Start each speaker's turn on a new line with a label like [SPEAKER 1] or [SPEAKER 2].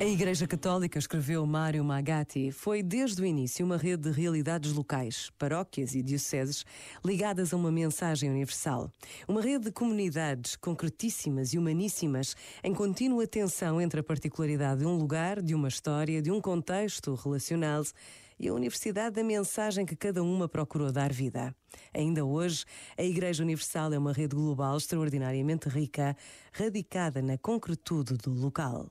[SPEAKER 1] A Igreja Católica, escreveu Mário Magatti, foi desde o início uma rede de realidades locais, paróquias e dioceses ligadas a uma mensagem universal. Uma rede de comunidades concretíssimas e humaníssimas em contínua tensão entre a particularidade de um lugar, de uma história, de um contexto relacional e a universidade da mensagem que cada uma procurou dar vida. Ainda hoje, a Igreja Universal é uma rede global extraordinariamente rica, radicada na concretude do local.